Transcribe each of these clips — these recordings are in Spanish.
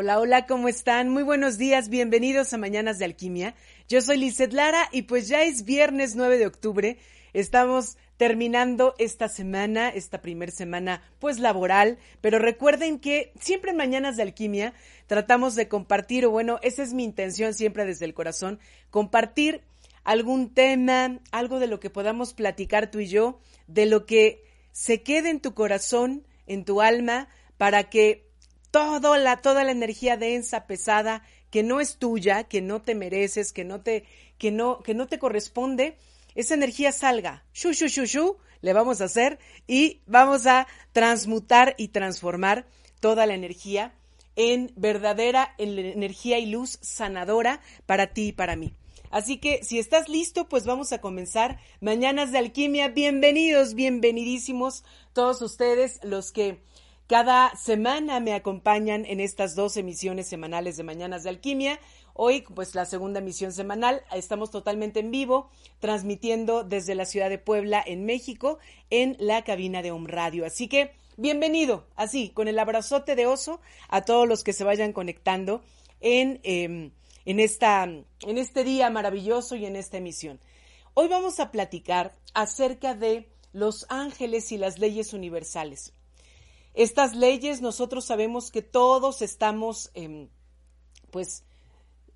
Hola, hola, ¿cómo están? Muy buenos días, bienvenidos a Mañanas de Alquimia. Yo soy Lizeth Lara y pues ya es viernes 9 de octubre. Estamos terminando esta semana, esta primer semana pues laboral, pero recuerden que siempre en Mañanas de Alquimia tratamos de compartir, o bueno, esa es mi intención siempre desde el corazón, compartir algún tema, algo de lo que podamos platicar tú y yo, de lo que se quede en tu corazón, en tu alma, para que toda la, toda la energía densa, pesada, que no es tuya, que no te mereces, que no te, que no, que no te corresponde, esa energía salga. Shu, shu, shu, shu, le vamos a hacer y vamos a transmutar y transformar toda la energía en verdadera energía y luz sanadora para ti y para mí. Así que si estás listo, pues vamos a comenzar Mañanas de Alquimia. Bienvenidos, bienvenidísimos todos ustedes, los que cada semana me acompañan en estas dos emisiones semanales de Mañanas de Alquimia. Hoy, pues la segunda emisión semanal, estamos totalmente en vivo, transmitiendo desde la ciudad de Puebla, en México, en la cabina de Home Radio. Así que, bienvenido, así, con el abrazote de oso, a todos los que se vayan conectando en, em, en, esta, en este día maravilloso y en esta emisión. Hoy vamos a platicar acerca de los ángeles y las leyes universales. Estas leyes nosotros sabemos que todos estamos, eh, pues,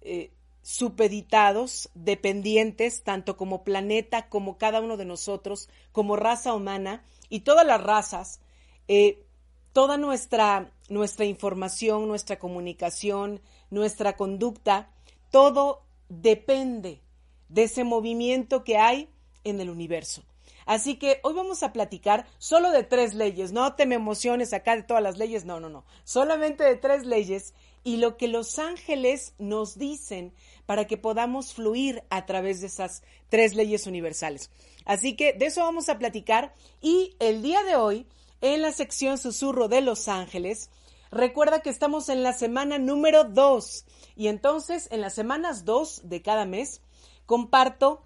eh, supeditados, dependientes, tanto como planeta, como cada uno de nosotros, como raza humana y todas las razas, eh, toda nuestra, nuestra información, nuestra comunicación, nuestra conducta, todo depende de ese movimiento que hay en el universo. Así que hoy vamos a platicar solo de tres leyes. No te me emociones acá de todas las leyes. No, no, no. Solamente de tres leyes y lo que los ángeles nos dicen para que podamos fluir a través de esas tres leyes universales. Así que de eso vamos a platicar y el día de hoy, en la sección Susurro de los Ángeles, recuerda que estamos en la semana número dos y entonces en las semanas dos de cada mes comparto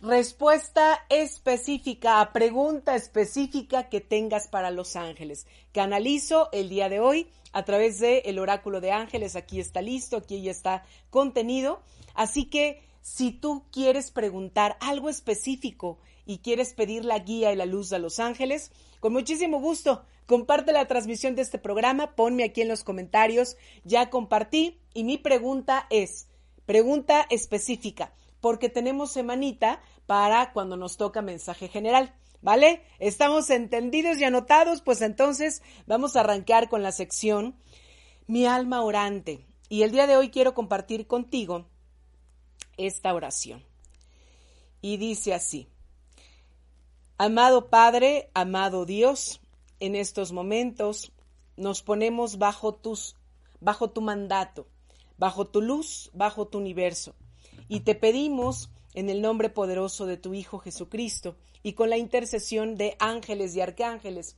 Respuesta específica a pregunta específica que tengas para los ángeles. Que analizo el día de hoy a través del el oráculo de ángeles. Aquí está listo, aquí ya está contenido. Así que si tú quieres preguntar algo específico y quieres pedir la guía y la luz a los ángeles, con muchísimo gusto. Comparte la transmisión de este programa, ponme aquí en los comentarios, ya compartí y mi pregunta es, pregunta específica, porque tenemos semanita para cuando nos toca mensaje general. ¿Vale? ¿Estamos entendidos y anotados? Pues entonces vamos a arrancar con la sección Mi alma orante. Y el día de hoy quiero compartir contigo esta oración. Y dice así, Amado Padre, amado Dios, en estos momentos nos ponemos bajo tus bajo tu mandato, bajo tu luz, bajo tu universo, y te pedimos en el nombre poderoso de tu Hijo Jesucristo y con la intercesión de ángeles y arcángeles,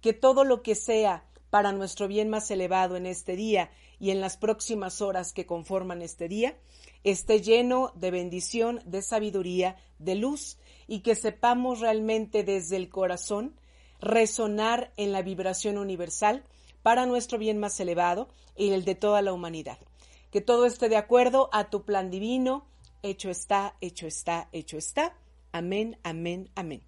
que todo lo que sea para nuestro bien más elevado en este día y en las próximas horas que conforman este día, esté lleno de bendición, de sabiduría, de luz, y que sepamos realmente desde el corazón resonar en la vibración universal para nuestro bien más elevado y el de toda la humanidad. Que todo esté de acuerdo a tu plan divino, hecho está, hecho está, hecho está. Amén, amén, amén.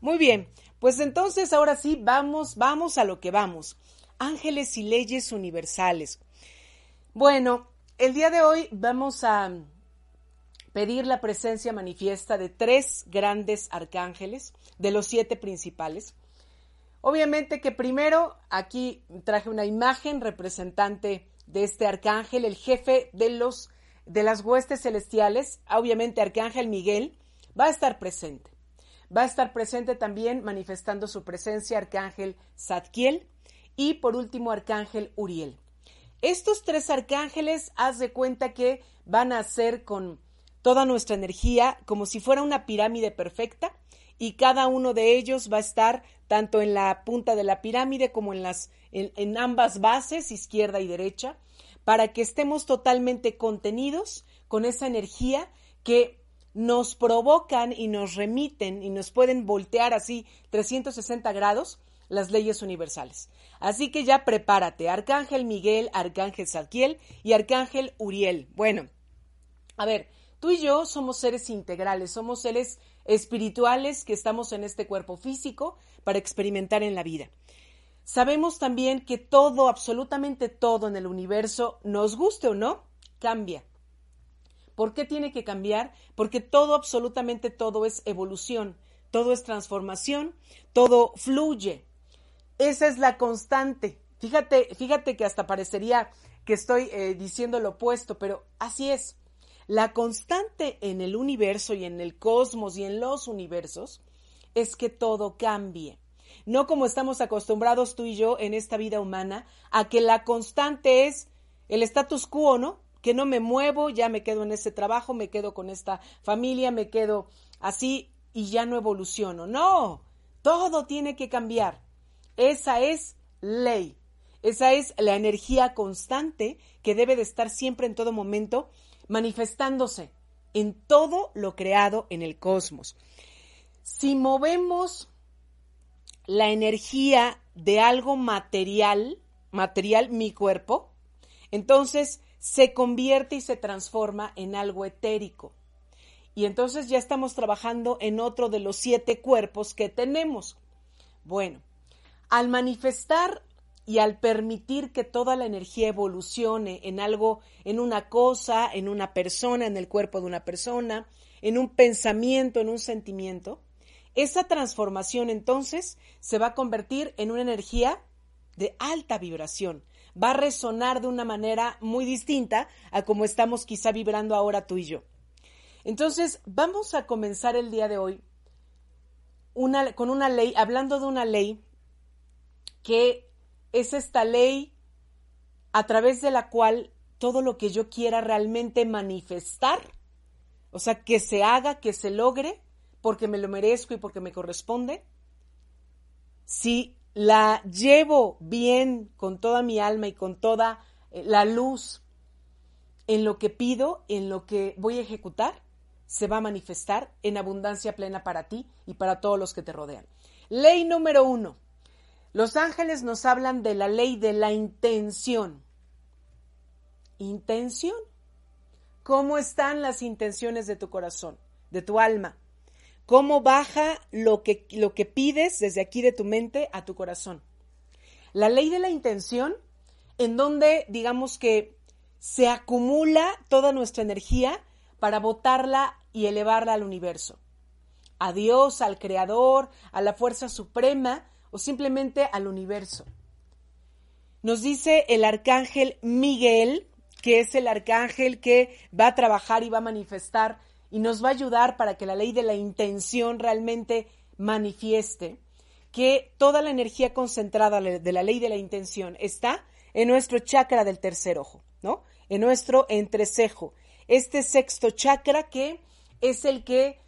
Muy bien, pues entonces ahora sí vamos, vamos a lo que vamos. Ángeles y leyes universales. Bueno, el día de hoy vamos a pedir la presencia manifiesta de tres grandes arcángeles, de los siete principales. Obviamente que primero aquí traje una imagen representante de este arcángel, el jefe de los de las huestes celestiales, obviamente Arcángel Miguel, va a estar presente. Va a estar presente también manifestando su presencia Arcángel Zadkiel y por último Arcángel Uriel. Estos tres arcángeles, haz de cuenta que van a ser con toda nuestra energía como si fuera una pirámide perfecta y cada uno de ellos va a estar tanto en la punta de la pirámide como en las en ambas bases, izquierda y derecha, para que estemos totalmente contenidos con esa energía que nos provocan y nos remiten y nos pueden voltear así 360 grados las leyes universales. Así que ya prepárate, Arcángel Miguel, Arcángel Zadkiel y Arcángel Uriel. Bueno, a ver, tú y yo somos seres integrales, somos seres espirituales que estamos en este cuerpo físico para experimentar en la vida. Sabemos también que todo, absolutamente todo en el universo, nos guste o no, cambia. ¿Por qué tiene que cambiar? Porque todo, absolutamente todo es evolución, todo es transformación, todo fluye. Esa es la constante. Fíjate, fíjate que hasta parecería que estoy eh, diciendo lo opuesto, pero así es. La constante en el universo y en el cosmos y en los universos es que todo cambie no como estamos acostumbrados tú y yo en esta vida humana, a que la constante es el status quo, ¿no? Que no me muevo, ya me quedo en ese trabajo, me quedo con esta familia, me quedo así y ya no evoluciono. No, todo tiene que cambiar. Esa es ley. Esa es la energía constante que debe de estar siempre en todo momento manifestándose en todo lo creado en el cosmos. Si movemos la energía de algo material, material, mi cuerpo, entonces se convierte y se transforma en algo etérico. Y entonces ya estamos trabajando en otro de los siete cuerpos que tenemos. Bueno, al manifestar y al permitir que toda la energía evolucione en algo, en una cosa, en una persona, en el cuerpo de una persona, en un pensamiento, en un sentimiento, esa transformación entonces se va a convertir en una energía de alta vibración. Va a resonar de una manera muy distinta a como estamos quizá vibrando ahora tú y yo. Entonces, vamos a comenzar el día de hoy con una ley, hablando de una ley que es esta ley a través de la cual todo lo que yo quiera realmente manifestar, o sea, que se haga, que se logre, porque me lo merezco y porque me corresponde, si la llevo bien con toda mi alma y con toda eh, la luz en lo que pido, en lo que voy a ejecutar, se va a manifestar en abundancia plena para ti y para todos los que te rodean. Ley número uno. Los ángeles nos hablan de la ley de la intención. ¿Intención? ¿Cómo están las intenciones de tu corazón, de tu alma? Cómo baja lo que, lo que pides desde aquí de tu mente a tu corazón. La ley de la intención, en donde digamos que se acumula toda nuestra energía para botarla y elevarla al universo. A Dios, al Creador, a la fuerza suprema o simplemente al universo. Nos dice el arcángel Miguel, que es el arcángel que va a trabajar y va a manifestar y nos va a ayudar para que la ley de la intención realmente manifieste, que toda la energía concentrada de la ley de la intención está en nuestro chakra del tercer ojo, ¿no? En nuestro entrecejo. Este sexto chakra que es el que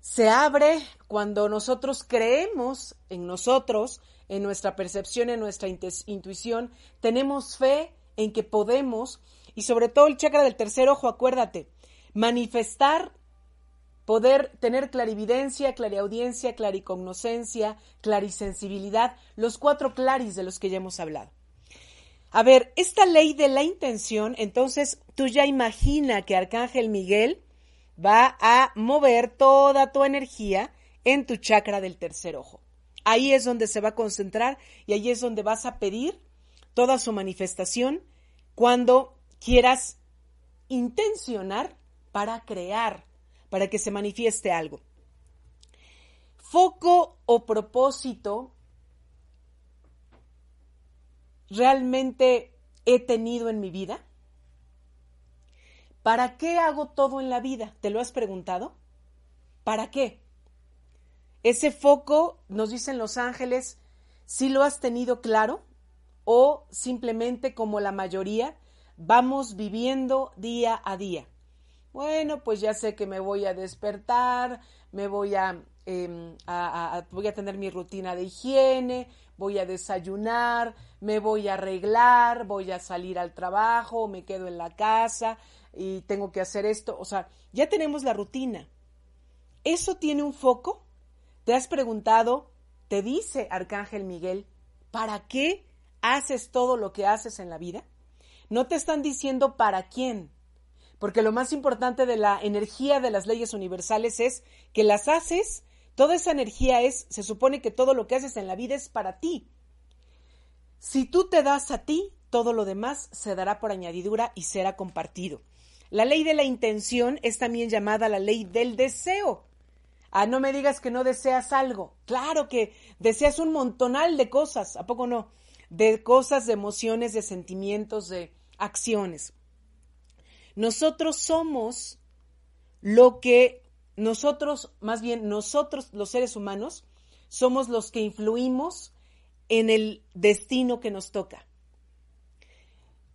se abre cuando nosotros creemos en nosotros, en nuestra percepción, en nuestra intuición, tenemos fe en que podemos, y sobre todo el chakra del tercer ojo, acuérdate, manifestar, poder tener clarividencia, clariaudiencia, claricognoscencia, clarisensibilidad, los cuatro claris de los que ya hemos hablado. A ver, esta ley de la intención, entonces tú ya imagina que Arcángel Miguel va a mover toda tu energía en tu chakra del tercer ojo. Ahí es donde se va a concentrar y ahí es donde vas a pedir toda su manifestación cuando quieras intencionar para crear, para que se manifieste algo. Foco o propósito realmente he tenido en mi vida? ¿Para qué hago todo en la vida? ¿Te lo has preguntado? ¿Para qué? Ese foco, nos dicen los ángeles, si lo has tenido claro o simplemente como la mayoría, vamos viviendo día a día. Bueno, pues ya sé que me voy a despertar, me voy a, em, voy a tener mi rutina de higiene, voy a desayunar, me voy a arreglar, voy a salir al trabajo, me quedo en la casa y tengo que hacer esto. O sea, ya tenemos la rutina. ¿Eso tiene un foco? ¿Te has preguntado, te dice Arcángel Miguel, ¿para qué haces todo lo que haces en la vida? No te están diciendo para quién, porque lo más importante de la energía de las leyes universales es que las haces Toda esa energía es, se supone que todo lo que haces en la vida es para ti. Si tú te das a ti, todo lo demás se dará por añadidura y será compartido. La ley de la intención es también llamada la ley del deseo. Ah, no me digas que no deseas algo. Claro que deseas un montonal de cosas, ¿a poco no? De cosas, de emociones, de sentimientos, de acciones. Nosotros somos lo que nosotros, más bien nosotros los seres humanos, somos los que influimos en el destino que nos toca.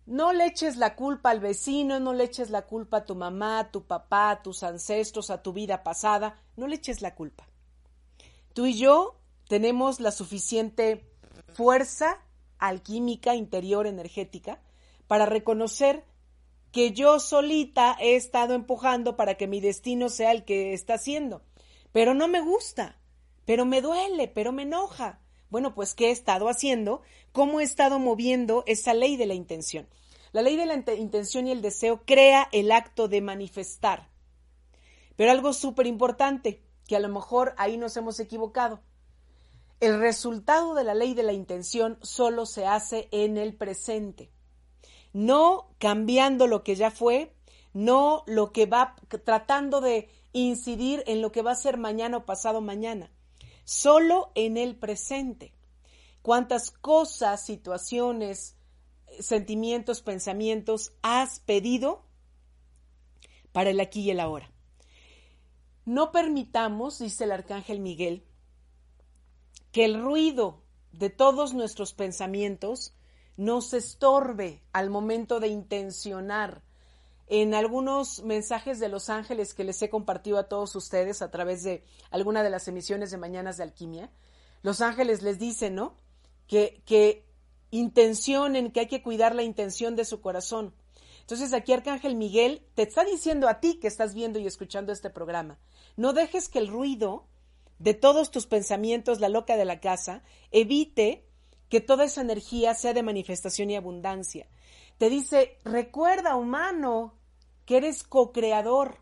No le eches la culpa al vecino, no le eches la culpa a tu mamá, a tu papá, a tus ancestros, a tu vida pasada, no le eches la culpa. Tú y yo tenemos la suficiente fuerza alquímica interior energética para reconocer que yo solita he estado empujando para que mi destino sea el que está siendo. Pero no me gusta, pero me duele, pero me enoja. Bueno, pues ¿qué he estado haciendo? ¿Cómo he estado moviendo esa ley de la intención? La ley de la intención y el deseo crea el acto de manifestar. Pero algo súper importante, que a lo mejor ahí nos hemos equivocado. El resultado de la ley de la intención solo se hace en el presente no cambiando lo que ya fue, no lo que va tratando de incidir en lo que va a ser mañana o pasado mañana, solo en el presente. ¿Cuántas cosas, situaciones, sentimientos, pensamientos has pedido para el aquí y el ahora? No permitamos, dice el arcángel Miguel, que el ruido de todos nuestros pensamientos nos estorbe al momento de intencionar. En algunos mensajes de los ángeles que les he compartido a todos ustedes a través de alguna de las emisiones de Mañanas de Alquimia, los ángeles les dicen, ¿no? Que, que intencionen, que hay que cuidar la intención de su corazón. Entonces aquí Arcángel Miguel te está diciendo a ti que estás viendo y escuchando este programa, no dejes que el ruido de todos tus pensamientos, la loca de la casa, evite que toda esa energía sea de manifestación y abundancia. Te dice, recuerda, humano, que eres co-creador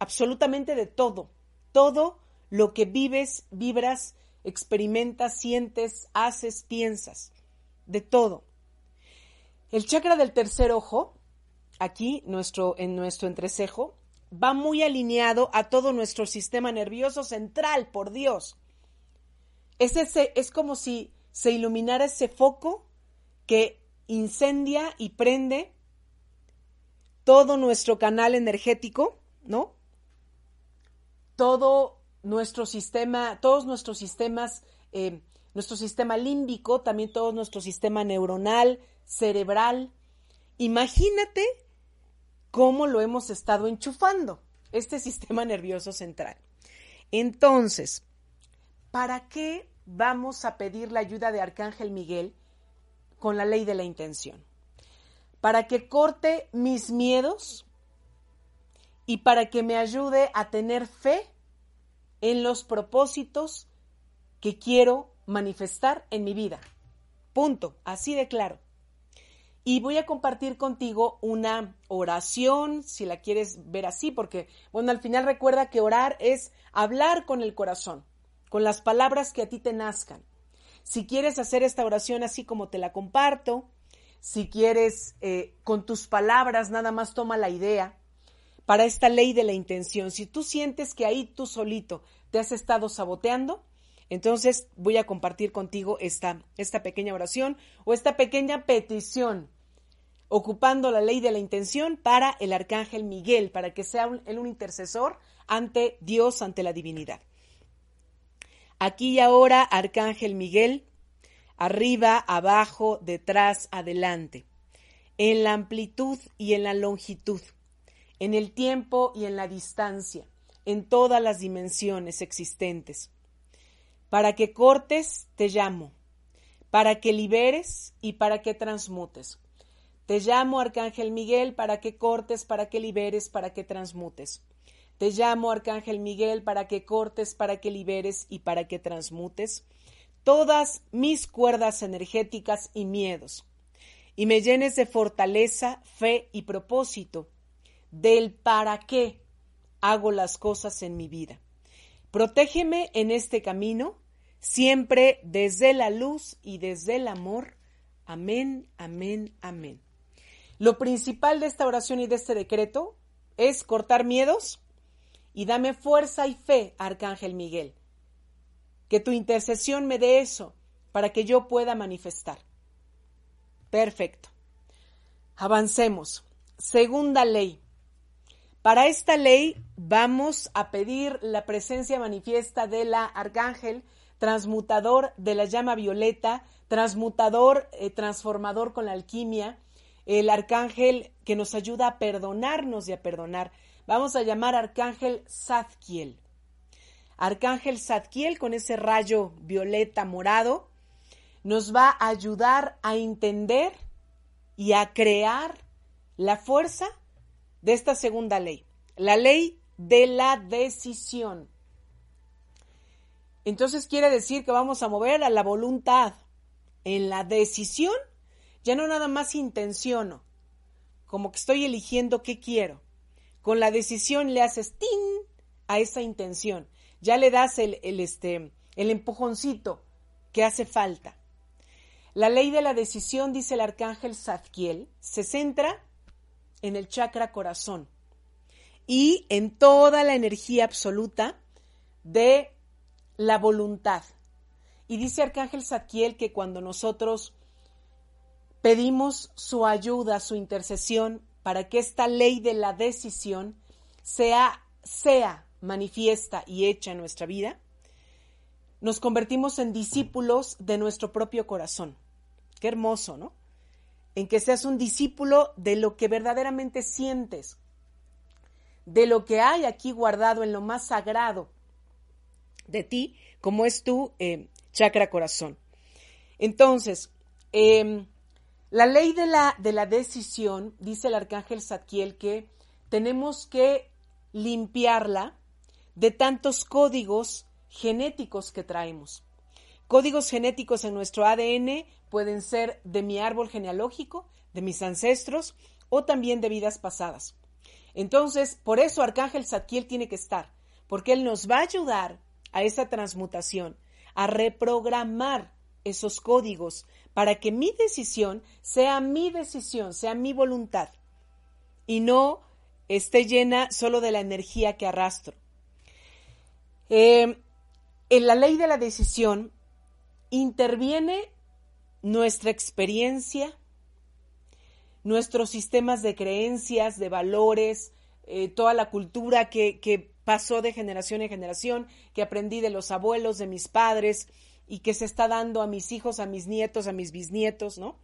absolutamente de todo. Todo lo que vives, vibras, experimentas, sientes, haces, piensas, de todo. El chakra del tercer ojo, aquí nuestro, en nuestro entrecejo, va muy alineado a todo nuestro sistema nervioso central, por Dios. Es, ese, es como si se iluminara ese foco que incendia y prende todo nuestro canal energético, ¿no? Todo nuestro sistema, todos nuestros sistemas, eh, nuestro sistema límbico, también todo nuestro sistema neuronal, cerebral. Imagínate cómo lo hemos estado enchufando, este sistema nervioso central. Entonces, ¿para qué vamos a pedir la ayuda de Arcángel Miguel con la ley de la intención? Para que corte mis miedos y para que me ayude a tener fe en los propósitos que quiero manifestar en mi vida. Punto, así de claro. Y voy a compartir contigo una oración, si la quieres ver así, porque, bueno, al final recuerda que orar es hablar con el corazón, con las palabras que a ti te nazcan. Si quieres hacer esta oración así como te la comparto, si quieres eh, con tus palabras nada más toma la idea para esta ley de la intención. Si tú sientes que ahí tú solito te has estado saboteando, entonces voy a compartir contigo esta, esta pequeña oración o esta pequeña petición ocupando la ley de la intención para el arcángel Miguel, para que sea un, un intercesor ante Dios, ante la divinidad. Aquí y ahora, arcángel Miguel, arriba, abajo, detrás, adelante, en la amplitud y en la longitud, en el tiempo y en la distancia, en todas las dimensiones existentes. Para que cortes, te llamo, para que liberes y para que transmutes. Te llamo, Arcángel Miguel, para que cortes, para que liberes, para que transmutes. Te llamo, Arcángel Miguel, para que cortes, para que liberes y para que transmutes todas mis cuerdas energéticas y miedos, y me llenes de fortaleza, fe y propósito del para qué hago las cosas en mi vida. Protégeme en este camino, siempre desde la luz y desde el amor. Amén, amén, amén. Lo principal de esta oración y de este decreto es cortar miedos y dame fuerza y fe, Arcángel Miguel. Que tu intercesión me dé eso para que yo pueda manifestar. Perfecto. Avancemos. Segunda ley. Para esta ley vamos a pedir la presencia manifiesta de la Arcángel, transmutador de la llama violeta, transmutador, eh, transformador con la alquimia, el arcángel que nos ayuda a perdonarnos y a perdonar. Vamos a llamar arcángel Zadkiel. Arcángel Zadkiel con ese rayo violeta morado nos va a ayudar a entender y a crear la fuerza de esta segunda ley, la ley de la decisión. Entonces quiere decir que vamos a mover a la voluntad. En la decisión ya no nada más intenciono, como que estoy eligiendo qué quiero. Con la decisión le haces tin a esa intención. Ya le das el, este, el empujoncito que hace falta. La ley de la decisión, dice el arcángel Zadkiel, se centra en el chakra corazón y en toda la energía absoluta de la voluntad. Y dice Arcángel Zadkiel que cuando nosotros Pedimos su ayuda, su intercesión, para que esta ley de la decisión sea, sea manifiesta y hecha en nuestra vida. Nos convertimos en discípulos de nuestro propio corazón. Qué hermoso, ¿no? En que seas un discípulo de lo que verdaderamente sientes, de lo que hay aquí guardado en lo más sagrado de ti, como es tu eh, chakra corazón. Entonces, eh, la ley de la, de la decisión, dice el arcángel Zadkiel, que tenemos que limpiarla de tantos códigos genéticos que traemos. Códigos genéticos en nuestro ADN pueden ser de mi árbol genealógico, de mis ancestros o también de vidas pasadas. Entonces, por eso Arcángel Zadkiel tiene que estar, porque él nos va a ayudar a esa transmutación, a reprogramar esos códigos para que mi decisión sea mi decisión, sea mi voluntad y no esté llena solo de la energía que arrastro. Eh, en la ley de la decisión interviene nuestra experiencia, nuestros sistemas de creencias, de valores, eh, toda la cultura que pasó de generación en generación, que aprendí de los abuelos, de mis padres y que se está dando a mis hijos, a mis nietos, a mis bisnietos, ¿no?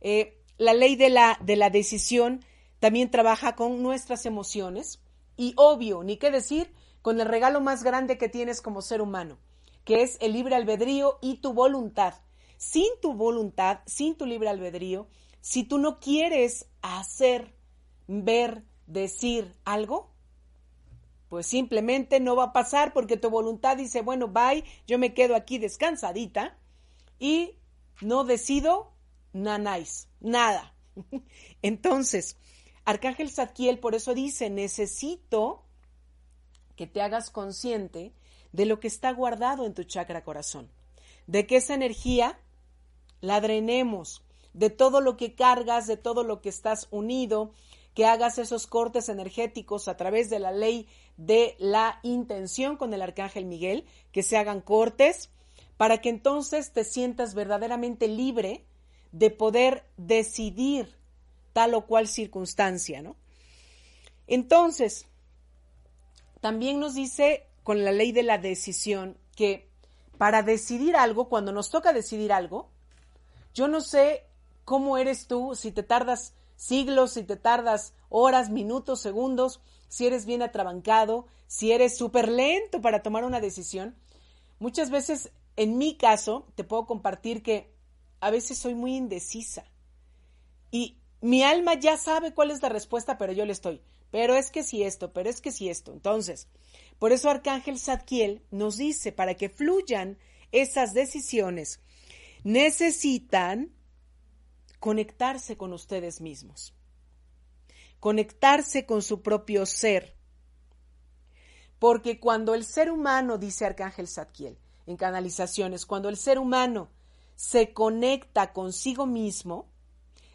Eh, la ley de la, de la decisión también trabaja con nuestras emociones y obvio, ni qué decir, con el regalo más grande que tienes como ser humano, que es el libre albedrío y tu voluntad. Sin tu voluntad, sin tu libre albedrío, si tú no quieres hacer, ver, decir algo, pues simplemente no va a pasar porque tu voluntad dice, bueno, bye, yo me quedo aquí descansadita y no decido nanáis, nada. Entonces, Arcángel Zadkiel por eso dice, necesito que te hagas consciente de lo que está guardado en tu chakra corazón, de que esa energía la drenemos, de todo lo que cargas, de todo lo que estás unido, que hagas esos cortes energéticos a través de la ley de la intención con el arcángel Miguel, que se hagan cortes, para que entonces te sientas verdaderamente libre de poder decidir tal o cual circunstancia, ¿no? Entonces, también nos dice con la ley de la decisión que para decidir algo, cuando nos toca decidir algo, yo no sé cómo eres tú, si te tardas siglos, si te tardas horas, minutos, segundos, si eres bien atrabancado, si eres súper lento para tomar una decisión. Muchas veces, en mi caso, te puedo compartir que a veces soy muy indecisa. Y mi alma ya sabe cuál es la respuesta, pero yo le estoy. Pero es que si esto, pero es que si esto. Entonces, por eso Arcángel Zadkiel nos dice, para que fluyan esas decisiones, necesitan conectarse con ustedes mismos, conectarse con su propio ser. Porque cuando el ser humano, dice Arcángel Zadkiel, en canalizaciones, cuando el ser humano se conecta consigo mismo,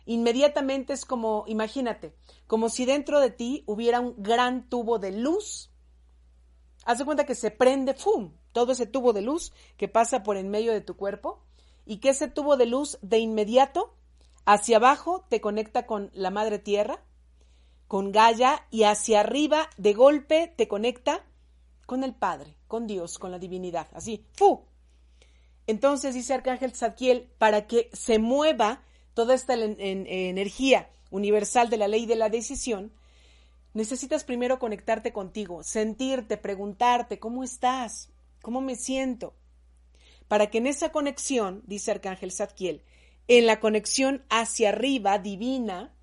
inmediatamente es como, imagínate, como si dentro de ti hubiera un gran tubo de luz. Haz de cuenta que se prende, ¡fum! Todo ese tubo de luz que pasa por en medio de tu cuerpo y que ese tubo de luz de inmediato Hacia abajo te conecta con la madre tierra, con Gaia, y hacia arriba de golpe te conecta con el Padre, con Dios, con la divinidad. Así, ¡fu! Entonces dice Arcángel Zadkiel, para que se mueva toda esta energía universal de la ley de la decisión, necesitas primero conectarte contigo, sentirte, preguntarte, ¿cómo estás? ¿Cómo me siento? Para que en esa conexión, dice Arcángel Zadkiel, en la conexión hacia arriba divina,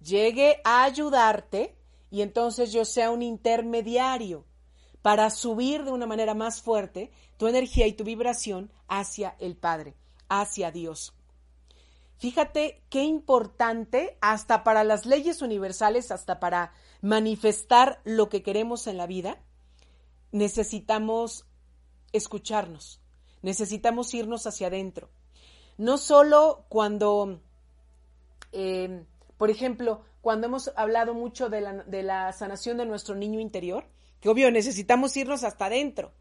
llegue a ayudarte y entonces yo sea un intermediario para subir de una manera más fuerte tu energía y tu vibración hacia el Padre, hacia Dios. Fíjate qué importante, hasta para las leyes universales, hasta para manifestar lo que queremos en la vida, necesitamos escucharnos, necesitamos irnos hacia adentro no solo cuando, eh, por ejemplo, cuando hemos hablado mucho de la, de la sanación de nuestro niño interior, que obvio necesitamos irnos hasta adentro,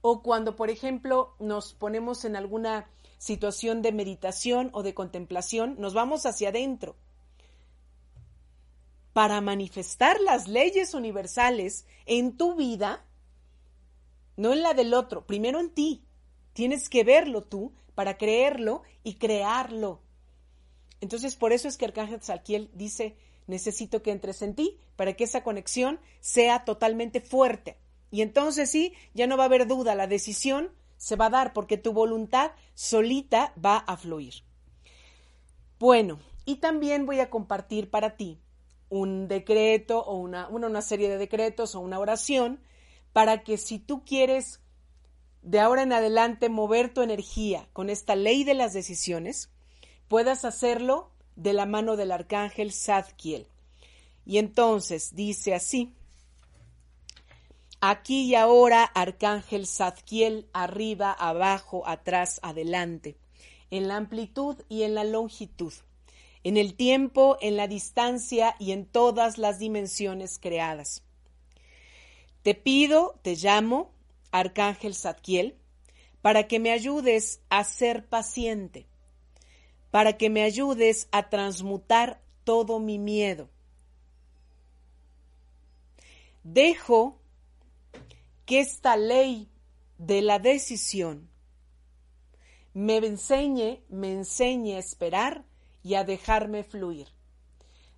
o cuando, por ejemplo, nos ponemos en alguna situación de meditación o de contemplación, nos vamos hacia adentro para manifestar las leyes universales en tu vida, no en la del otro, primero en ti. Tienes que verlo tú para creerlo y crearlo. Entonces, por eso es que Arcángel Salquiel dice, necesito que entres en ti para que esa conexión sea totalmente fuerte. Y entonces sí, ya no va a haber duda, la decisión se va a dar porque tu voluntad solita va a fluir. Bueno, y también voy a compartir para ti un decreto o una, una, una serie de decretos o una oración para que si tú quieres de ahora en adelante mover tu energía con esta ley de las decisiones, puedas hacerlo de la mano del arcángel Zadkiel. Y entonces dice así, Aquí y ahora, Arcángel Zadkiel, arriba, abajo, atrás, adelante, en la amplitud y en la longitud, en el tiempo, en la distancia y en todas las dimensiones creadas. Te pido, te llamo, Arcángel Zadkiel, para que me ayudes a ser paciente, para que me ayudes a transmutar todo mi miedo. Dejo que esta ley de la decisión me enseñe, me enseñe a esperar y a dejarme fluir.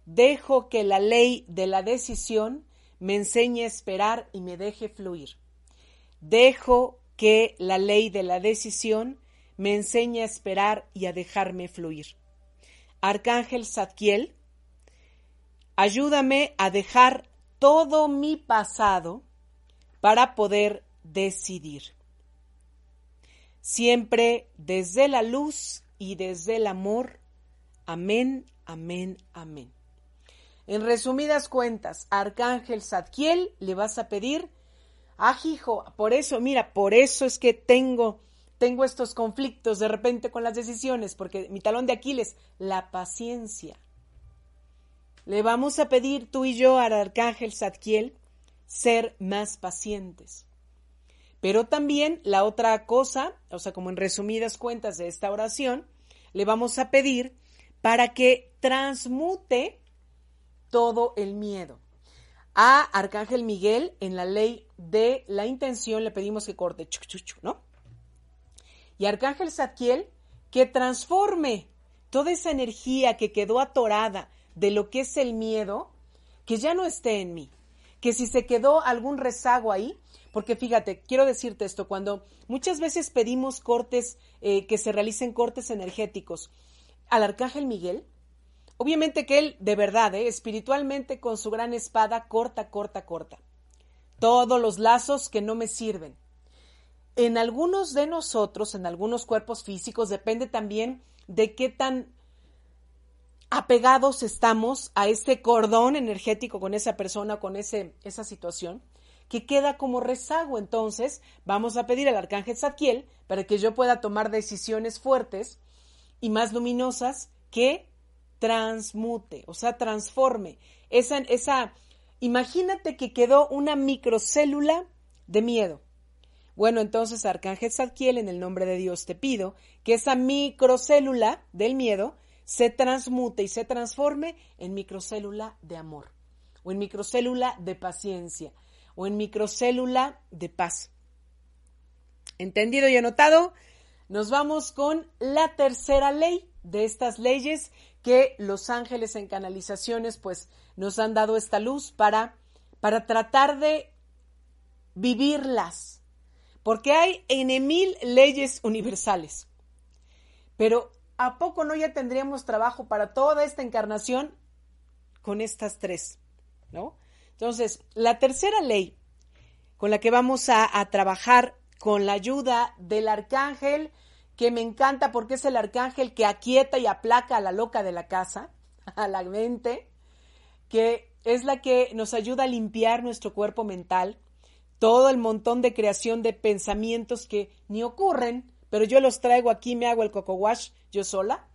Dejo que la ley de la decisión me enseñe a esperar y me deje fluir. Dejo que la ley de la decisión me enseñe a esperar y a dejarme fluir. Arcángel Zadkiel, ayúdame a dejar todo mi pasado para poder decidir. Siempre desde la luz y desde el amor. Amén, amén, amén. En resumidas cuentas, Arcángel Zadkiel le vas a pedir, ah, hijo, por eso, mira, por eso es que tengo, tengo estos conflictos de repente con las decisiones, porque mi talón de Aquiles, la paciencia. Le vamos a pedir tú y yo al Arcángel Zadkiel ser más pacientes. Pero también la otra cosa, o sea, como en resumidas cuentas de esta oración, le vamos a pedir para que transmute todo el miedo. A Arcángel Miguel, en la ley de la intención, le pedimos que corte, ¿no? Y Arcángel Zadkiel, que transforme toda esa energía que quedó atorada de lo que es el miedo, que ya no esté en mí, que si se quedó algún rezago ahí, porque fíjate, quiero decirte esto, cuando muchas veces pedimos cortes, eh, que se realicen cortes energéticos al arcángel Miguel, obviamente que él, de verdad, eh, espiritualmente con su gran espada, corta, corta, corta. Todos los lazos que no me sirven. En algunos de nosotros, en algunos cuerpos físicos, depende también de qué tan apegados estamos a ese cordón energético con esa persona, con ese, esa situación, que queda como rezago. Entonces, vamos a pedir al arcángel Zadkiel para que yo pueda tomar decisiones fuertes y más luminosas que transmute, o sea, transforme. Esa, esa, imagínate que quedó una microcélula de miedo. Bueno, entonces, Arcángel Zadkiel, en el nombre de Dios te pido que esa microcélula del miedo se transmute y se transforme en microcélula de amor, o en microcélula de paciencia, o en microcélula de paz. ¿Entendido y anotado? Nos vamos con la tercera ley de estas leyes que los ángeles en canalizaciones pues nos han dado esta luz para, para tratar de vivirlas. Porque hay en mil leyes universales. Pero ¿a poco no ya tendríamos trabajo para toda esta encarnación con estas tres? ¿No? Entonces, la tercera ley con la que vamos a, trabajar con la ayuda del arcángel, que me encanta porque es el arcángel que aquieta y aplaca a la loca de la casa, a la mente, que es la que nos ayuda a limpiar nuestro cuerpo mental, todo el montón de creación de pensamientos que ni ocurren, pero yo los traigo aquí, me hago el coco wash yo sola.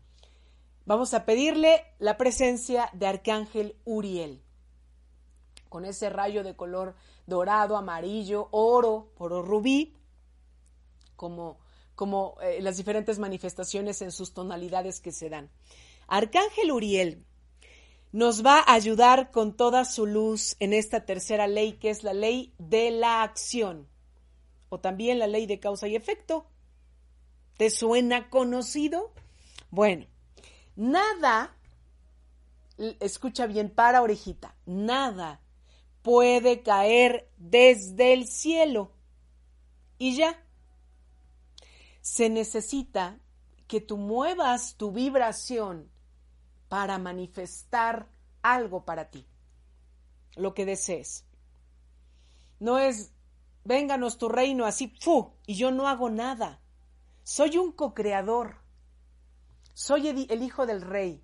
Vamos a pedirle la presencia de Arcángel Uriel, con ese rayo de color dorado, amarillo, oro, oro rubí, como, como eh, las diferentes manifestaciones en sus tonalidades que se dan. Arcángel Uriel nos va a ayudar con toda su luz en esta tercera ley, que es la ley de la acción, o también la ley de causa y efecto, ¿Te suena conocido? Bueno, nada, escucha bien, para orejita, nada puede caer desde el cielo. Y ya. Se necesita que tú muevas tu vibración para manifestar algo para ti, lo que desees. No es, vénganos tu reino así, fu, y yo no hago nada. Soy un co-creador. Soy el hijo del rey.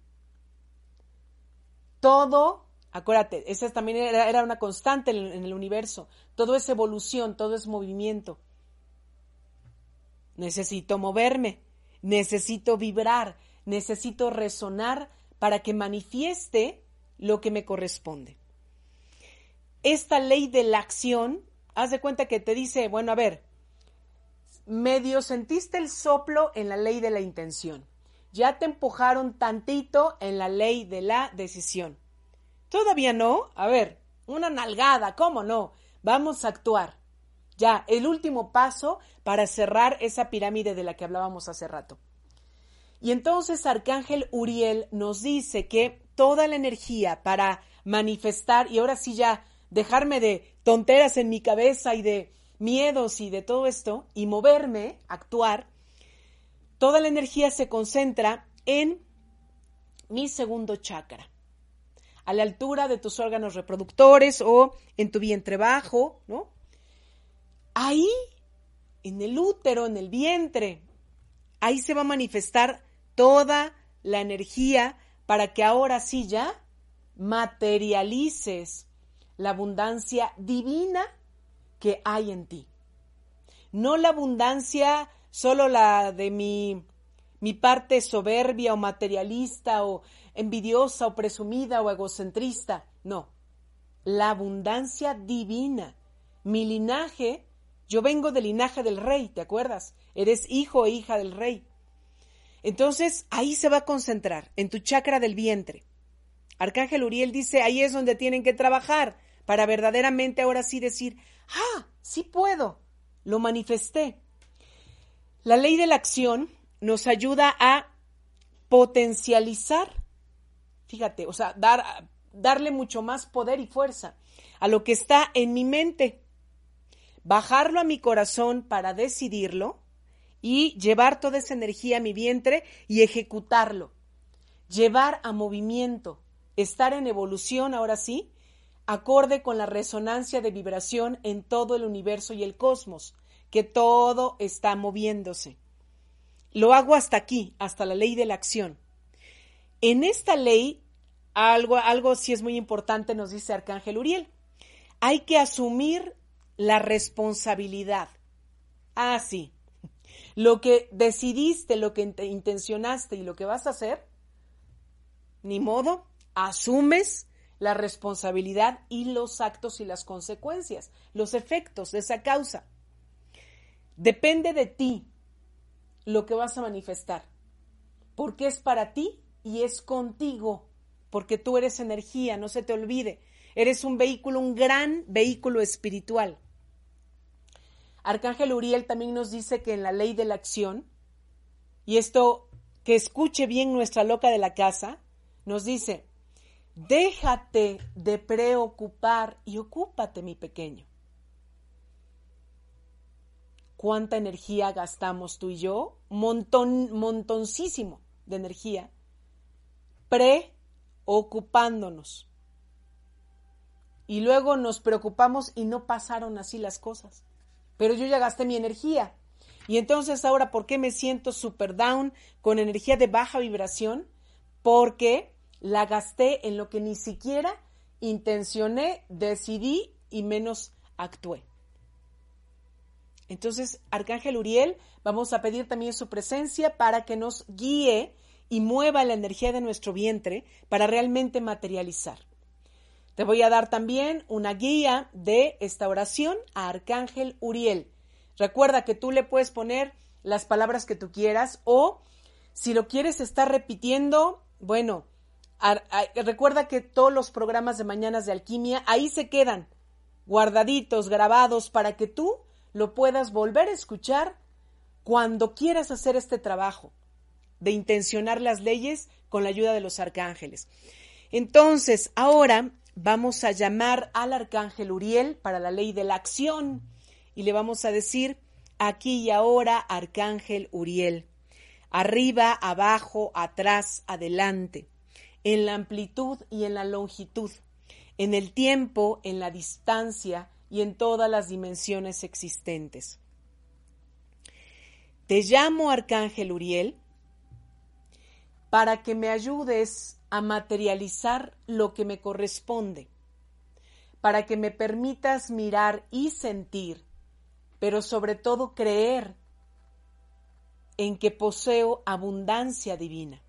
Todo Acuérdate, esa también era, una constante en, en el universo. Todo es evolución, todo es movimiento. Necesito moverme, necesito vibrar, necesito resonar para que manifieste lo que me corresponde. Esta ley de la acción, haz de cuenta que te dice, bueno, a ver, medio sentiste el soplo en la ley de la intención. Ya te empujaron tantito en la ley de la decisión. Todavía no. A ver, una nalgada, ¿cómo no? Vamos a actuar. Ya, el último paso para cerrar esa pirámide de la que hablábamos hace rato. Y entonces Arcángel Uriel nos dice que toda la energía para manifestar, y ahora sí ya dejarme de tonteras en mi cabeza y de miedos y de todo esto, y moverme, actuar, toda la energía se concentra en mi segundo chakra, a la altura de tus órganos reproductores o en tu vientre bajo, ¿no? Ahí, en el útero, en el vientre, ahí se va a manifestar toda la energía para que ahora sí ya materialices la abundancia divina que hay en ti. No la abundancia solo la de mi, mi parte soberbia o materialista o envidiosa o presumida o egocentrista. No, la abundancia divina. Mi linaje, yo vengo del linaje del rey, ¿te acuerdas? Eres hijo e hija del rey. Entonces ahí se va a concentrar, en tu chakra del vientre. Arcángel Uriel dice, ahí es donde tienen que trabajar para verdaderamente ahora sí decir, ah, sí puedo, lo manifesté. La ley de la acción nos ayuda a potencializar, fíjate, o sea, dar, darle mucho más poder y fuerza a lo que está en mi mente, bajarlo a mi corazón para decidirlo y llevar toda esa energía a mi vientre y ejecutarlo. Llevar a movimiento, estar en evolución ahora sí, acorde con la resonancia de vibración en todo el universo y el cosmos, que todo está moviéndose. Lo hago hasta aquí, hasta la ley de la acción. En esta ley, algo, algo sí es muy importante, nos dice Arcángel Uriel. Hay que asumir la responsabilidad. Ah, sí. Lo que decidiste, lo que intencionaste y lo que vas a hacer, ni modo, asumes la responsabilidad y los actos y las consecuencias, los efectos de esa causa. Depende de ti lo que vas a manifestar, porque es para ti y es contigo, porque tú eres energía, no se te olvide, eres un vehículo, un gran vehículo espiritual. Arcángel Uriel también nos dice que en la ley de la acción, y esto que escuche bien nuestra loca de la casa, nos dice, déjate de preocupar y ocúpate, mi pequeño. ¿Cuánta energía gastamos tú y yo? Montón, montoncísimo de energía preocupándonos. Y luego nos preocupamos y no pasaron así las cosas pero yo ya gasté mi energía. Y entonces ahora, ¿por qué me siento super down con energía de baja vibración? Porque la gasté en lo que ni siquiera intencioné, decidí y menos actué. Entonces, Arcángel Uriel, vamos a pedir también su presencia para que nos guíe y mueva la energía de nuestro vientre para realmente materializar. Te voy a dar también una guía de esta oración a Arcángel Uriel. Recuerda que tú le puedes poner las palabras que tú quieras o si lo quieres estar repitiendo, bueno, recuerda que todos los programas de Mañanas de Alquimia ahí se quedan guardaditos, grabados, para que tú lo puedas volver a escuchar cuando quieras hacer este trabajo de intencionar las leyes con la ayuda de los arcángeles. Entonces, ahora vamos a llamar al arcángel Uriel para la ley de la acción y le vamos a decir aquí y ahora, arcángel Uriel, arriba, abajo, atrás, adelante, en la amplitud y en la longitud, en el tiempo, en la distancia y en todas las dimensiones existentes. Te llamo, arcángel Uriel, para que me ayudes a materializar lo que me corresponde, para que me permitas mirar y sentir, pero sobre todo creer en que poseo abundancia divina.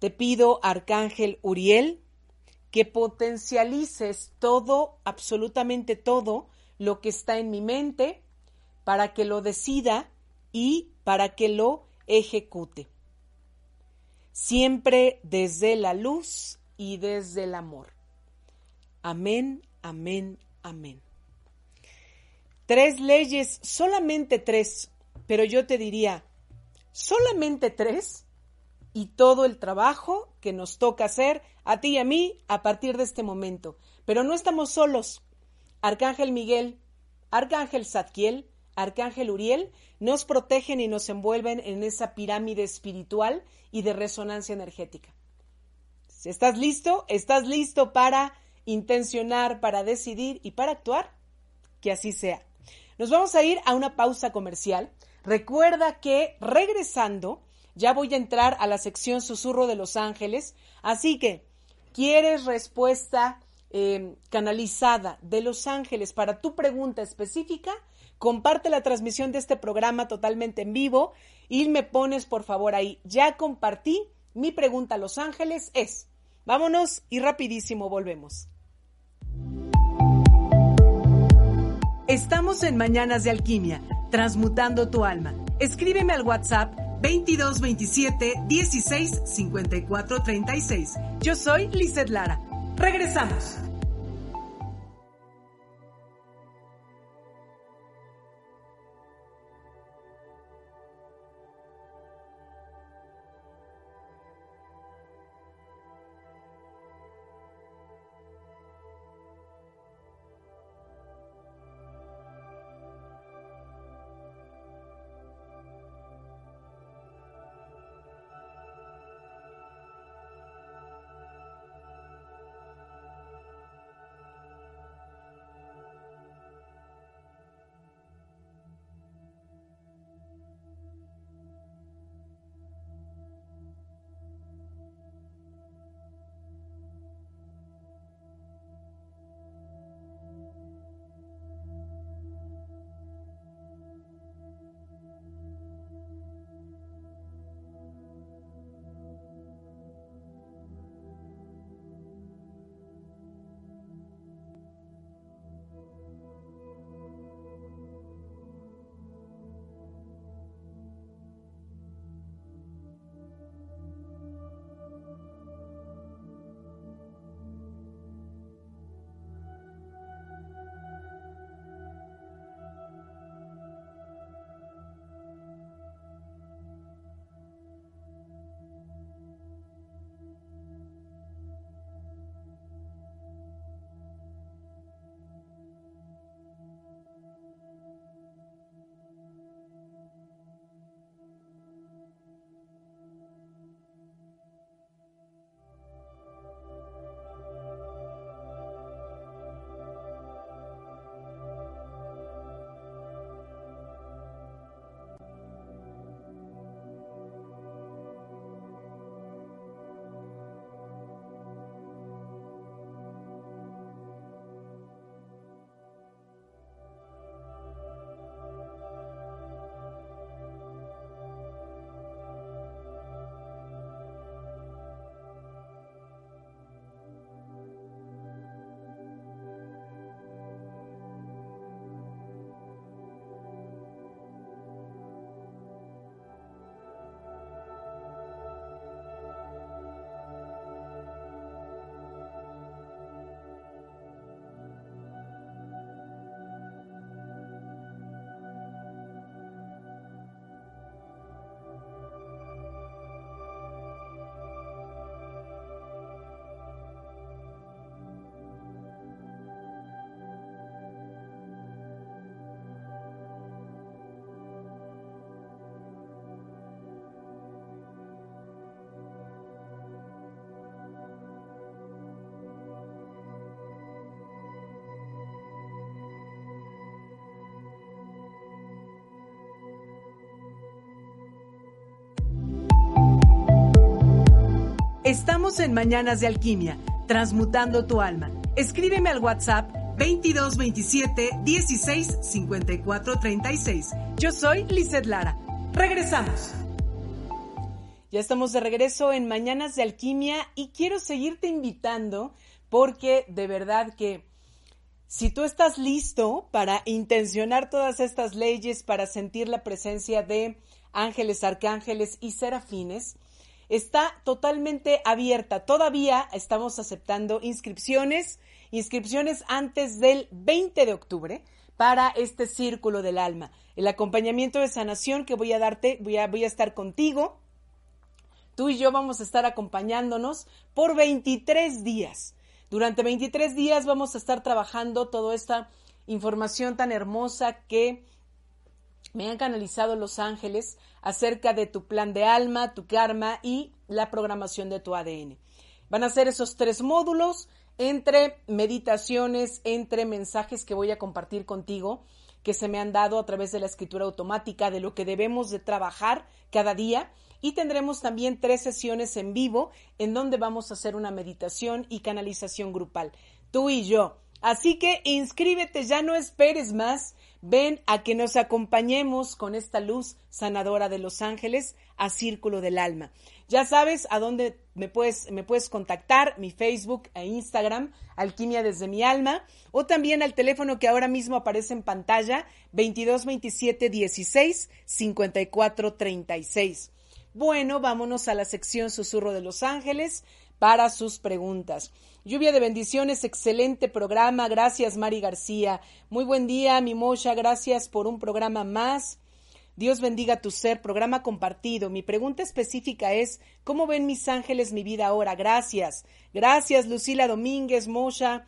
Te pido, Arcángel Uriel, que potencialices todo, absolutamente todo, lo que está en mi mente, para que lo decida y para que lo ejecute. Siempre desde la luz y desde el amor. Amén, amén, amén. Tres leyes, solamente tres, pero yo te diría, solamente tres y todo el trabajo que nos toca hacer a ti y a mí a partir de este momento. Pero no estamos solos. Arcángel Miguel, Arcángel Zadkiel, Arcángel Uriel nos protegen y nos envuelven en esa pirámide espiritual y de resonancia energética. ¿Estás listo? ¿Estás listo para intencionar, para decidir y para actuar? Que así sea. Nos vamos a ir a una pausa comercial. Recuerda que regresando ya voy a entrar a la sección Susurro de los Ángeles, así que, ¿quieres respuesta eh, canalizada de Los Ángeles para tu pregunta específica? Comparte la transmisión de este programa totalmente en vivo y me pones por favor ahí, ya compartí, mi pregunta a Los Ángeles es, vámonos y rapidísimo volvemos. Estamos en Mañanas de Alquimia, transmutando tu alma. Escríbeme al WhatsApp 22 27 16 54 36. Yo soy Lizeth Lara. Regresamos. Estamos en Mañanas de Alquimia, transmutando tu alma. Escríbeme al WhatsApp 2227 16 54 36. Yo soy Lizeth Lara. Regresamos. Ya estamos de regreso en Mañanas de Alquimia y quiero seguirte invitando porque de verdad que si tú estás listo para intencionar todas estas leyes, para sentir la presencia de ángeles, arcángeles y serafines, está totalmente abierta. Todavía estamos aceptando inscripciones, inscripciones antes del 20 de octubre para este círculo del alma. El acompañamiento de sanación que voy a darte, voy a, voy a estar contigo. Tú y yo vamos a estar acompañándonos por 23 días. Durante 23 días vamos a estar trabajando toda esta información tan hermosa que me han canalizado los ángeles acerca de tu plan de alma, tu karma y la programación de tu ADN. Van a ser esos tres módulos entre meditaciones, entre mensajes que voy a compartir contigo que se me han dado a través de la escritura automática de lo que debemos de trabajar cada día y tendremos también tres sesiones en vivo en donde vamos a hacer una meditación y canalización grupal, tú y yo. Así que inscríbete, ya no esperes más. Ven a que nos acompañemos con esta luz sanadora de los ángeles a Círculo del Alma. Ya sabes a dónde me puedes, me puedes contactar, mi Facebook e Instagram, Alquimia desde mi alma, o también al teléfono que ahora mismo aparece en pantalla, 2227 16 54 36. Bueno, vámonos a la sección Susurro de los Ángeles para sus preguntas. Lluvia de bendiciones, excelente programa. Gracias, Mari García. Muy buen día, mi Mosha. Gracias por un programa más. Dios bendiga tu ser, programa compartido. Mi pregunta específica es, ¿cómo ven mis ángeles mi vida ahora? Gracias. Gracias, Lucila Domínguez, Mosha.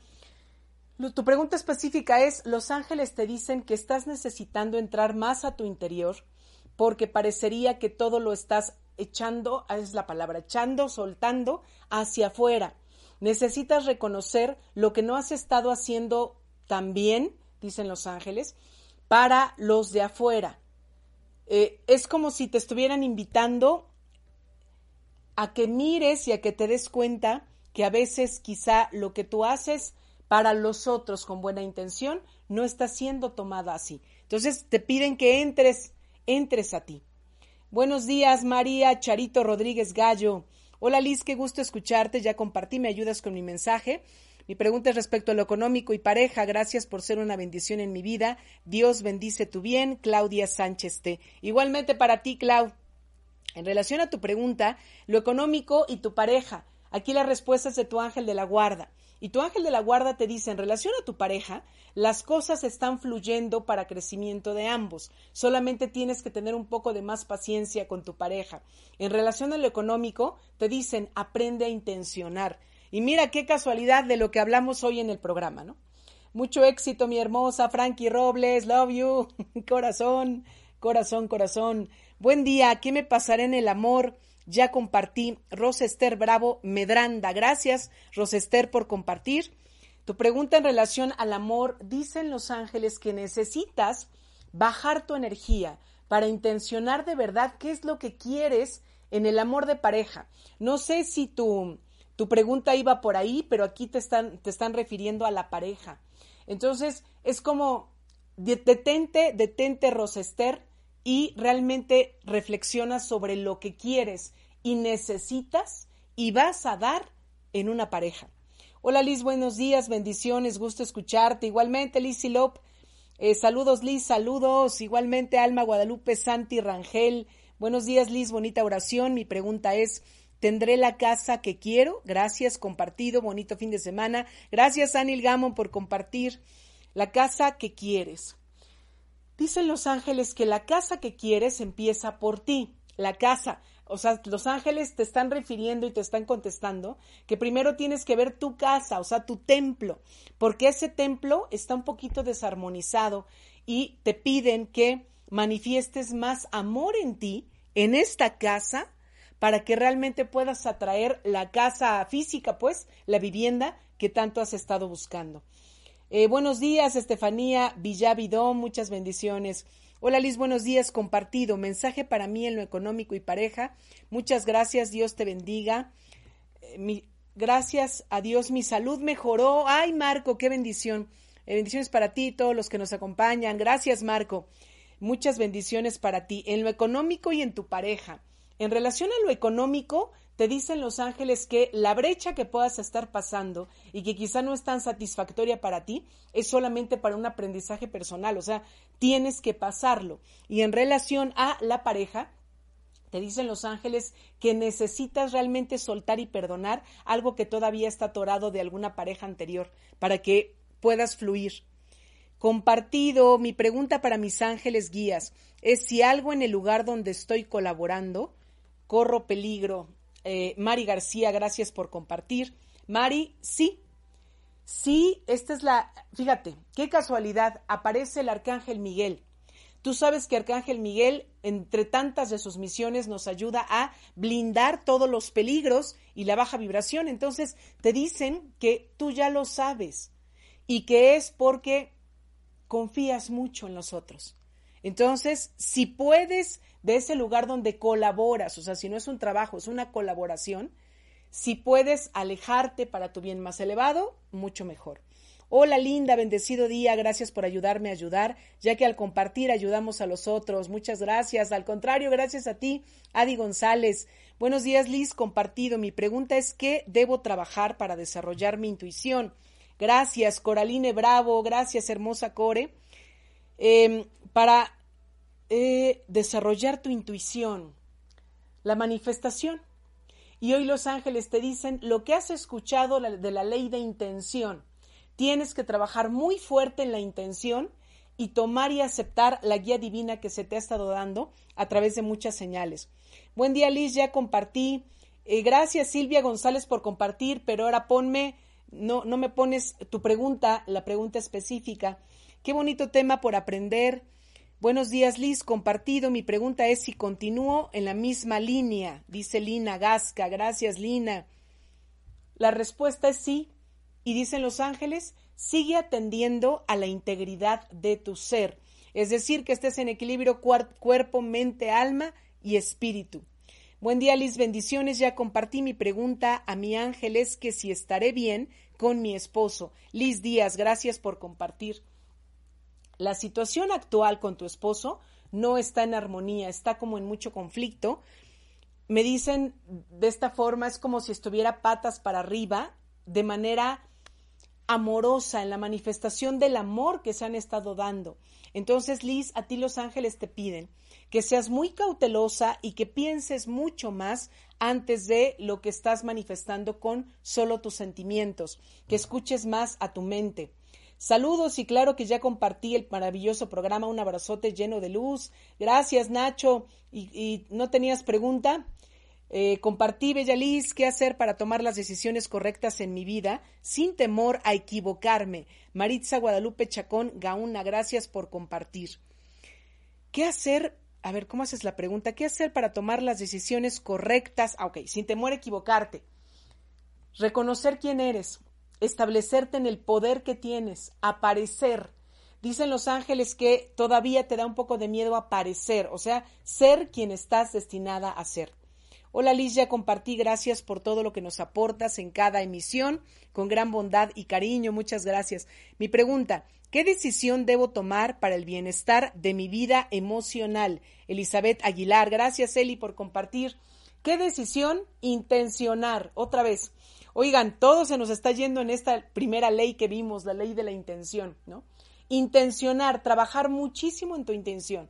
Tu pregunta específica es, los ángeles te dicen que estás necesitando entrar más a tu interior porque parecería que todo lo estás echando, es la palabra, echando, soltando hacia afuera. Necesitas reconocer lo que no has estado haciendo tan bien, dicen los ángeles, para los de afuera. Eh, es como si te estuvieran invitando a que mires y a que te des cuenta que a veces quizá lo que tú haces para los otros con buena intención no está siendo tomada así. Entonces te piden que entres entres a ti. Buenos días, María Charito Rodríguez Gallo. Hola Liz, qué gusto escucharte. Ya compartí, me ayudas con mi mensaje. Mi pregunta es respecto a lo económico y pareja. Gracias por ser una bendición en mi vida. Dios bendice tu bien. Claudia Sánchez T. Igualmente para ti, Clau. En relación a tu pregunta, lo económico y tu pareja. Aquí la respuesta es de tu ángel de la guarda. Y tu ángel de la guarda te dice, en relación a tu pareja, las cosas están fluyendo para crecimiento de ambos. Solamente tienes que tener un poco de más paciencia con tu pareja. En relación a lo económico, te dicen, aprende a intencionar. Y mira qué casualidad de lo que hablamos hoy en el programa, ¿no? Mucho éxito, mi hermosa Frankie Robles, love you, corazón, corazón, corazón. Buen día, ¿qué me pasará en el amor? Ya compartí. Rosester Bravo Medranda, gracias Rosester por compartir. Tu pregunta en relación al amor, dicen los ángeles que necesitas bajar tu energía para intencionar de verdad qué es lo que quieres en el amor de pareja. No sé si tu, tu pregunta iba por ahí, pero aquí te están, te están refiriendo a la pareja. Entonces, es como, detente, detente, Rosester, y realmente reflexiona sobre lo que quieres y necesitas y vas a dar en una pareja. Hola Liz, buenos días, bendiciones, gusto escucharte. Igualmente, Liz Silop, eh, saludos Liz, saludos. Igualmente, Alma Guadalupe Santi Rangel. Buenos días Liz, bonita oración. Mi pregunta es, ¿tendré la casa que quiero? Gracias, compartido, bonito fin de semana. Gracias, Anil Gamon, por compartir la casa que quieres. Dicen los ángeles que la casa que quieres empieza por ti. La casa, o sea, los ángeles te están refiriendo y te están contestando que primero tienes que ver tu casa, o sea, tu templo, porque ese templo está un poquito desarmonizado y te piden que manifiestes más amor en ti, en esta casa, para que realmente puedas atraer la casa física, pues, la vivienda que tanto has estado buscando. Eh, buenos días, Estefanía Villavidón, muchas bendiciones. Hola Liz, buenos días, compartido. Mensaje para mí en lo económico y pareja. Muchas gracias, Dios te bendiga. mi, gracias a Dios mi salud mejoró. Ay, Marco, qué bendición. Eh, bendiciones para ti y todos los que nos acompañan. Gracias, Marco. Muchas bendiciones para ti en lo económico y en tu pareja. En relación a lo económico, te dicen los ángeles que la brecha que puedas estar pasando y que quizá no es tan satisfactoria para ti, es solamente para un aprendizaje personal, o sea, tienes que pasarlo. Y en relación a la pareja, te dicen los ángeles que necesitas realmente soltar y perdonar algo que todavía está atorado de alguna pareja anterior para que puedas fluir. Compartido, mi pregunta para mis ángeles guías es si algo en el lugar donde estoy colaborando corro peligro. Eh, Mari García, gracias por compartir. Mari, sí, sí, esta es la, fíjate, qué casualidad, aparece el arcángel Miguel. Tú sabes que Arcángel Miguel, entre tantas de sus misiones, nos ayuda a blindar todos los peligros y la baja vibración. Entonces, te dicen que tú ya lo sabes y que es porque confías mucho en los otros. Entonces, si puedes de ese lugar donde colaboras, o sea, si no es un trabajo, es una colaboración, si puedes alejarte para tu bien más elevado, mucho mejor. Hola linda, bendecido día, gracias por ayudarme a ayudar, ya que al compartir ayudamos a los otros. Muchas gracias. Al contrario, gracias a ti, Adi González. Buenos días, Liz, compartido. Mi pregunta es ¿qué debo trabajar para desarrollar mi intuición? Gracias, Coraline Bravo, gracias, hermosa Core. Em, para eh, desarrollar tu intuición, la manifestación. Y hoy los ángeles te dicen lo que has escuchado de la ley de intención tienes que trabajar muy fuerte en la intención y tomar y aceptar la guía divina que se te ha estado dando a través de muchas señales. Buen día, Liz, ya compartí. Eh, gracias, Silvia González, por compartir, pero ahora ponme, no, no me pones tu pregunta, la pregunta específica. Qué bonito tema por aprender. Buenos días, Liz, compartido. Mi pregunta es si continúo en la misma línea, dice Lina Gasca. Gracias, Lina. La respuesta es sí. Y dicen los ángeles, sigue atendiendo a la integridad de tu ser, es decir, que estés en equilibrio cuerpo, mente, alma y espíritu. Buen día, Liz, bendiciones. Ya compartí mi pregunta a mi ángel, es que si estaré bien con mi esposo. Liz Díaz, gracias por compartir. La situación actual con tu esposo no está en armonía, está como en mucho conflicto. Me dicen de esta forma, es como si estuviera patas para arriba, de manera amorosa, en la manifestación del amor que se han estado dando. Entonces, Liz, a ti los ángeles te piden que seas muy cautelosa y que pienses mucho más antes de lo que estás manifestando con solo tus sentimientos, que escuches más a tu mente. Saludos y claro que ya compartí el maravilloso programa, un abrazote lleno de luz. Gracias Nacho. ¿Y, no tenías pregunta? Eh, compartí, Bella Liz, qué hacer para tomar las decisiones correctas en mi vida sin temor a equivocarme. Maritza Guadalupe Chacón Gauna, gracias por compartir. ¿Qué hacer? A ver, ¿cómo haces la pregunta? ¿Qué hacer para tomar las decisiones correctas? Ah, ok, sin temor a equivocarte. Reconocer quién eres, establecerte en el poder que tienes, aparecer. Dicen los ángeles que todavía te da un poco de miedo aparecer, o sea, ser quien estás destinada a ser. Hola Liz, ya compartí, gracias por todo lo que nos aportas en cada emisión, con gran bondad y cariño, muchas gracias. Mi pregunta, ¿qué decisión debo tomar para el bienestar de mi vida emocional? Elizabeth Aguilar, gracias Eli por compartir. ¿Qué decisión? Intencionar, otra vez. Oigan, todo se nos está yendo en esta primera ley que vimos, la ley de la intención, ¿no? Intencionar, trabajar muchísimo en tu intención.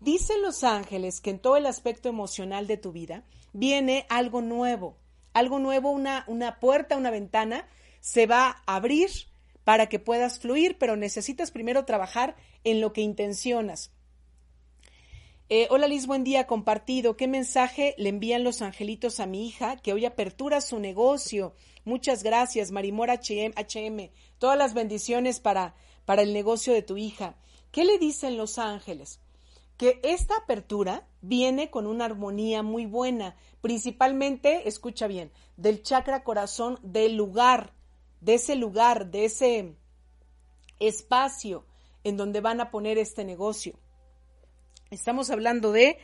Dicen los ángeles que en todo el aspecto emocional de tu vida viene algo nuevo, algo nuevo, una, una puerta, una ventana, se va a abrir para que puedas fluir, pero necesitas primero trabajar en lo que intencionas. Eh, hola Liz, buen día, compartido. ¿Qué mensaje le envían los angelitos a mi hija que hoy apertura su negocio? Muchas gracias, Marimor HM, HM. Todas las bendiciones para, para el negocio de tu hija. ¿Qué le dicen los ángeles? que esta apertura viene con una armonía muy buena, principalmente, escucha bien, del chakra corazón del lugar, de ese lugar, de ese espacio en donde van a poner este negocio. Estamos hablando de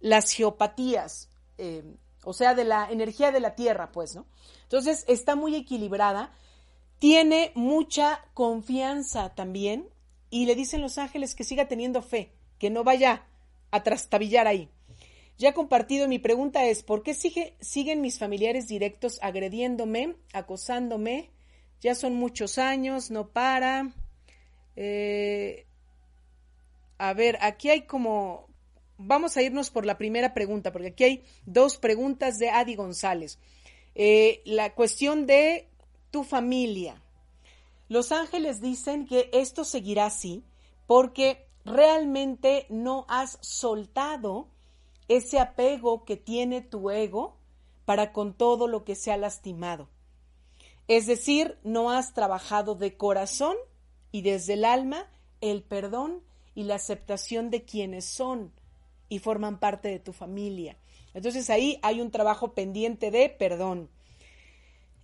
las geopatías. Eh, o sea, de la energía de la tierra, pues, ¿no? Entonces, está muy equilibrada, tiene mucha confianza también y le dicen los ángeles que siga teniendo fe, que no vaya a trastabillar ahí. Ya compartido, mi pregunta es, ¿por qué sigue, siguen mis familiares directos agrediéndome, acosándome? Ya son muchos años, no para. Eh, a ver, aquí hay como... Vamos a irnos por la primera pregunta, porque aquí hay dos preguntas de Adi González. Eh, la cuestión de tu familia. Los ángeles dicen que esto seguirá así porque realmente no has soltado ese apego que tiene tu ego para con todo lo que se ha lastimado. Es decir, no has trabajado de corazón y desde el alma el perdón y la aceptación de quienes son y forman parte de tu familia. Entonces ahí hay un trabajo pendiente de perdón.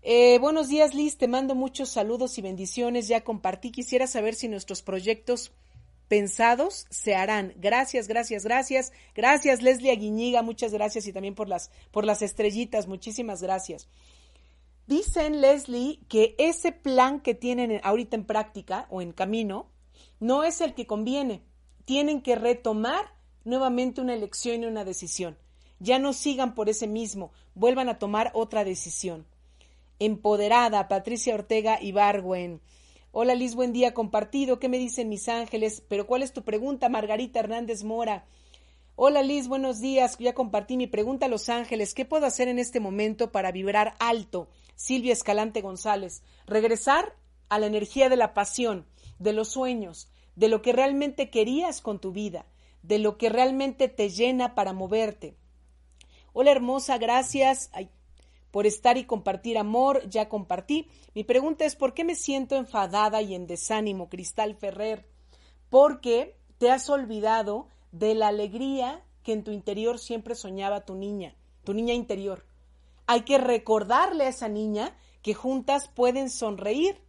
Eh, buenos días Liz, te mando muchos saludos y bendiciones. Ya compartí, quisiera saber si nuestros proyectos pensados se harán. Gracias, gracias, gracias. Gracias, Leslie Aguiñiga, muchas gracias y también por las, por las estrellitas, muchísimas gracias. Dicen, Leslie, que ese plan que tienen ahorita en práctica o en camino no es el que conviene. Tienen que retomar nuevamente una elección y una decisión. Ya no sigan por ese mismo, vuelvan a tomar otra decisión. Empoderada, Patricia Ortega Ibargüen. Hola Liz, buen día compartido. ¿Qué me dicen mis ángeles? Pero ¿cuál es tu pregunta, Margarita Hernández Mora? Hola Liz, buenos días. Ya compartí mi pregunta a Los Ángeles. ¿Qué puedo hacer en este momento para vibrar alto? Silvia Escalante González. Regresar a la energía de la pasión, de los sueños, de lo que realmente querías con tu vida, de lo que realmente te llena para moverte. Hola hermosa, gracias por estar y compartir amor, ya compartí. Mi pregunta es, ¿por qué me siento enfadada y en desánimo, Cristal Ferrer? Porque te has olvidado de la alegría que en tu interior siempre soñaba tu niña, tu niña interior. Hay que recordarle a esa niña que juntas pueden sonreír.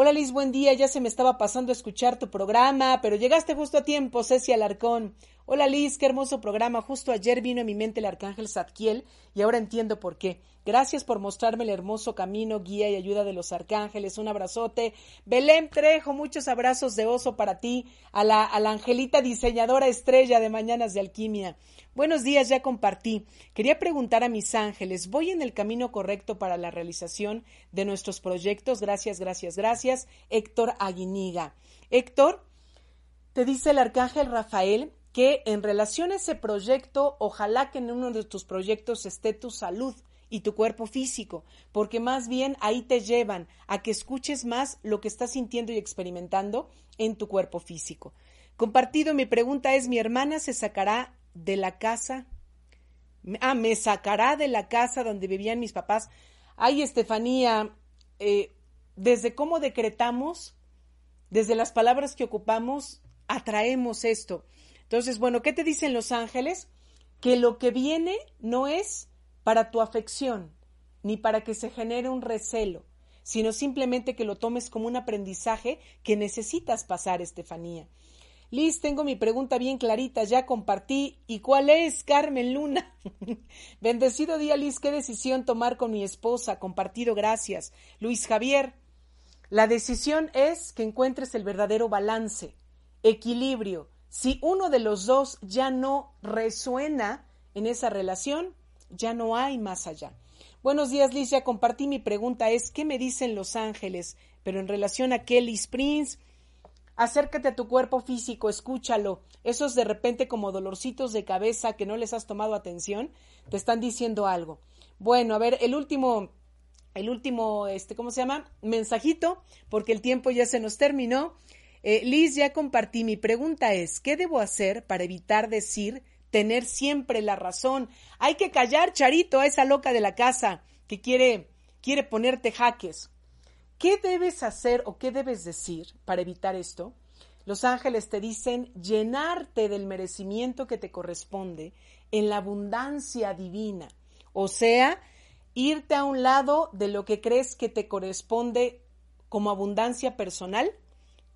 Hola Liz, buen día. Ya se me estaba pasando a escuchar tu programa, pero llegaste justo a tiempo, Ceci Alarcón. Hola Liz, qué hermoso programa. Justo ayer vino a mi mente el arcángel Zadkiel y ahora entiendo por qué. Gracias por mostrarme el hermoso camino, guía y ayuda de los arcángeles. Un abrazote. Belén Trejo, muchos abrazos de oso para ti, a la, a la angelita diseñadora estrella de Mañanas de Alquimia. Buenos días, ya compartí. Quería preguntar a mis ángeles, ¿voy en el camino correcto para la realización de nuestros proyectos? Gracias, gracias, gracias. Héctor Aguiniga. Héctor, te dice el arcángel Rafael que en relación a ese proyecto, ojalá que en uno de tus proyectos esté tu salud y tu cuerpo físico, porque más bien ahí te llevan a que escuches más lo que estás sintiendo y experimentando en tu cuerpo físico. Compartido, mi pregunta es, ¿mi hermana se sacará de la casa? Ah, me sacará de la casa donde vivían mis papás. Ay, Estefanía, eh, desde cómo decretamos, desde las palabras que ocupamos, atraemos esto. Entonces, bueno, ¿qué te dicen los ángeles? Que lo que viene no es para tu afección, ni para que se genere un recelo, sino simplemente que lo tomes como un aprendizaje que necesitas pasar, Estefanía. Liz, tengo mi pregunta bien clarita, ya compartí. ¿Y cuál es, Carmen Luna? Bendecido día, Liz, ¿qué decisión tomar con mi esposa? Compartido, gracias. Luis Javier, la decisión es que encuentres el verdadero balance, equilibrio, si uno de los dos ya no resuena en esa relación, ya no hay más allá. Buenos días, Liz. Ya compartí mi pregunta es, ¿qué me dicen los ángeles? Pero en relación a Kelly Prince, acércate a tu cuerpo físico, escúchalo. Esos de repente como dolorcitos de cabeza que no les has tomado atención, te están diciendo algo. Bueno, a ver, el último, el último, este, ¿cómo se llama? Mensajito, porque el tiempo ya se nos terminó. Eh, Liz, ya compartí. Mi pregunta es, ¿qué debo hacer para evitar decir tener siempre la razón? Hay que callar, Charito, a esa loca de la casa que quiere, quiere ponerte jaques. ¿Qué debes hacer o qué debes decir para evitar esto? Los ángeles te dicen llenarte del merecimiento que te corresponde en la abundancia divina. O sea, irte a un lado de lo que crees que te corresponde como abundancia personal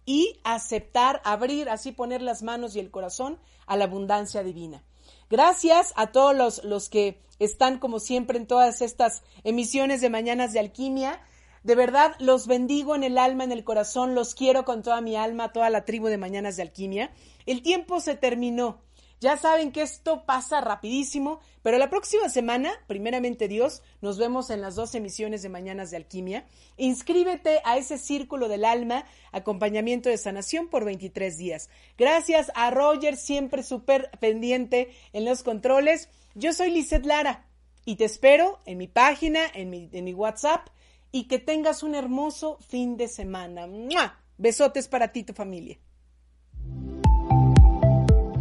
y aceptar, abrir, así poner las manos y el corazón a la abundancia divina. Gracias a todos los, los que están como siempre en todas estas emisiones de Mañanas de Alquimia. De verdad, los bendigo en el alma, en el corazón, los quiero con toda mi alma, toda la tribu de Mañanas de Alquimia. El tiempo se terminó. Ya saben que esto pasa rapidísimo, pero la próxima semana, primeramente Dios, nos vemos en las dos emisiones de Mañanas de Alquimia. Inscríbete a ese círculo del alma, acompañamiento de sanación por 23 días. Gracias a Roger, siempre súper pendiente en los controles. Yo soy Lizeth Lara y te espero en mi página, en mi, WhatsApp y que tengas un hermoso fin de semana. Besotes para ti tu familia.